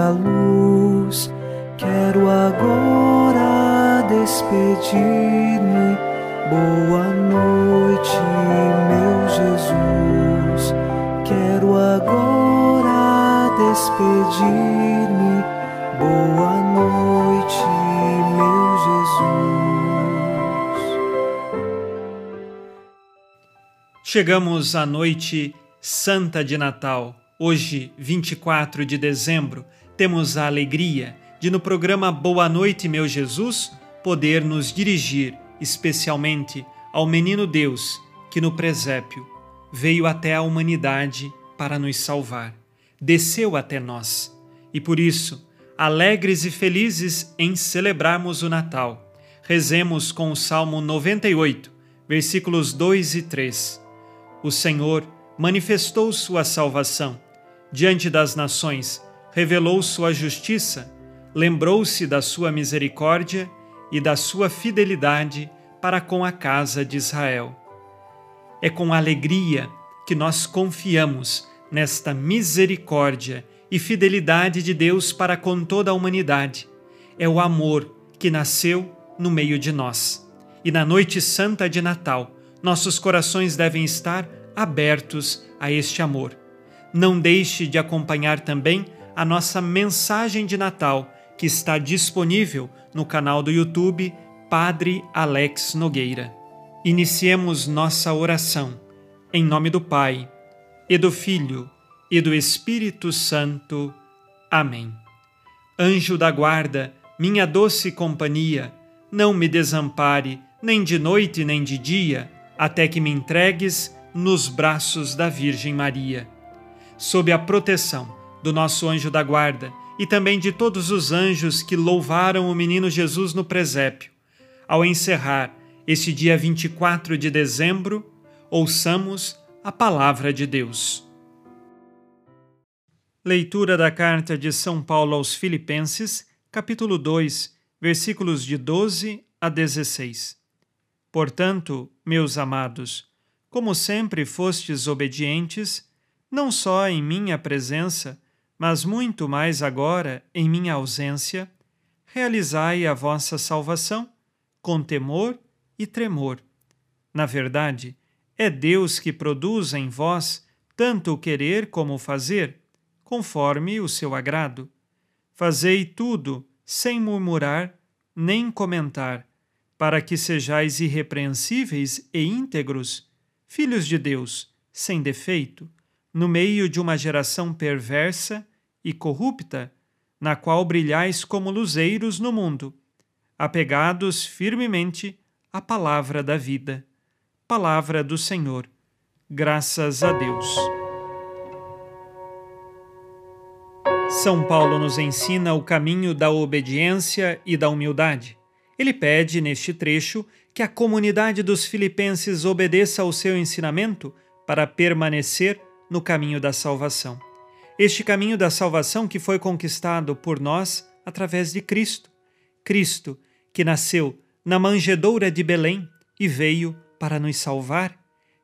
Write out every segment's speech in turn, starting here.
a luz. Quero agora despedir-me. Boa noite, meu Jesus. Quero agora despedir-me. Boa noite, meu Jesus. Chegamos à noite santa de Natal. Hoje, 24 de dezembro, temos a alegria de, no programa Boa Noite, meu Jesus, poder nos dirigir especialmente ao menino Deus que no presépio veio até a humanidade para nos salvar, desceu até nós. E por isso, alegres e felizes em celebrarmos o Natal, rezemos com o Salmo 98, versículos 2 e 3. O Senhor manifestou sua salvação. Diante das nações, revelou sua justiça, lembrou-se da sua misericórdia e da sua fidelidade para com a casa de Israel. É com alegria que nós confiamos nesta misericórdia e fidelidade de Deus para com toda a humanidade. É o amor que nasceu no meio de nós. E na noite santa de Natal, nossos corações devem estar abertos a este amor. Não deixe de acompanhar também a nossa mensagem de Natal, que está disponível no canal do YouTube Padre Alex Nogueira. Iniciemos nossa oração em nome do Pai, e do Filho, e do Espírito Santo. Amém. Anjo da guarda, minha doce companhia, não me desampare, nem de noite nem de dia, até que me entregues nos braços da Virgem Maria. Sob a proteção do nosso anjo da guarda e também de todos os anjos que louvaram o menino Jesus no presépio, ao encerrar este dia 24 de dezembro, ouçamos a palavra de Deus. Leitura da carta de São Paulo aos Filipenses, capítulo 2, versículos de 12 a 16. Portanto, meus amados, como sempre fostes obedientes, não só em minha presença, mas muito mais agora em minha ausência, realizai a vossa salvação com temor e tremor. Na verdade, é Deus que produz em vós tanto o querer como o fazer, conforme o seu agrado. Fazei tudo sem murmurar nem comentar, para que sejais irrepreensíveis e íntegros filhos de Deus, sem defeito, no meio de uma geração perversa e corrupta, na qual brilhais como luzeiros no mundo, apegados firmemente à palavra da vida. Palavra do Senhor. Graças a Deus. São Paulo nos ensina o caminho da obediência e da humildade. Ele pede, neste trecho, que a comunidade dos filipenses obedeça ao seu ensinamento para permanecer no caminho da salvação. Este caminho da salvação que foi conquistado por nós através de Cristo. Cristo, que nasceu na manjedoura de Belém e veio para nos salvar.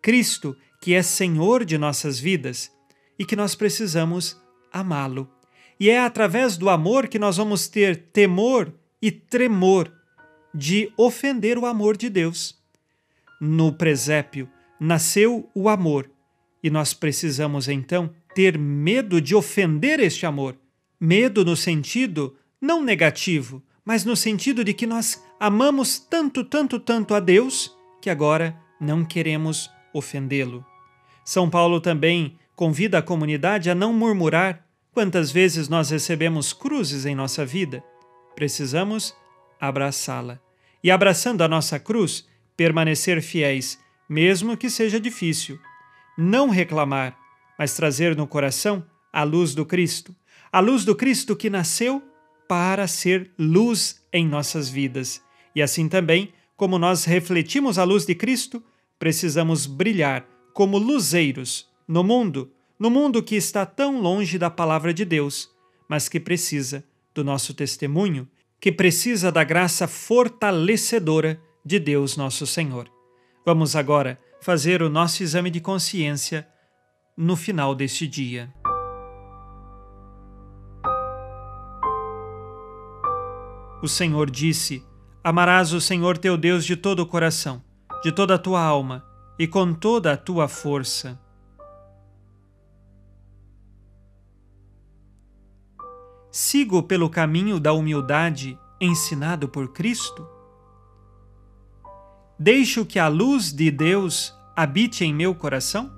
Cristo, que é Senhor de nossas vidas e que nós precisamos amá-lo. E é através do amor que nós vamos ter temor e tremor de ofender o amor de Deus. No presépio nasceu o amor e nós precisamos então ter medo de ofender este amor. Medo no sentido não negativo, mas no sentido de que nós amamos tanto, tanto, tanto a Deus que agora não queremos ofendê-lo. São Paulo também convida a comunidade a não murmurar quantas vezes nós recebemos cruzes em nossa vida. Precisamos abraçá-la. E abraçando a nossa cruz, permanecer fiéis, mesmo que seja difícil. Não reclamar, mas trazer no coração a luz do Cristo, a luz do Cristo que nasceu para ser luz em nossas vidas. E assim também, como nós refletimos a luz de Cristo, precisamos brilhar como luzeiros no mundo, no mundo que está tão longe da palavra de Deus, mas que precisa do nosso testemunho que precisa da graça fortalecedora de Deus Nosso Senhor. Vamos agora fazer o nosso exame de consciência no final deste dia. O Senhor disse: Amarás o Senhor teu Deus de todo o coração, de toda a tua alma e com toda a tua força. Sigo pelo caminho da humildade ensinado por Cristo? Deixo que a luz de Deus habite em meu coração?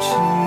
情。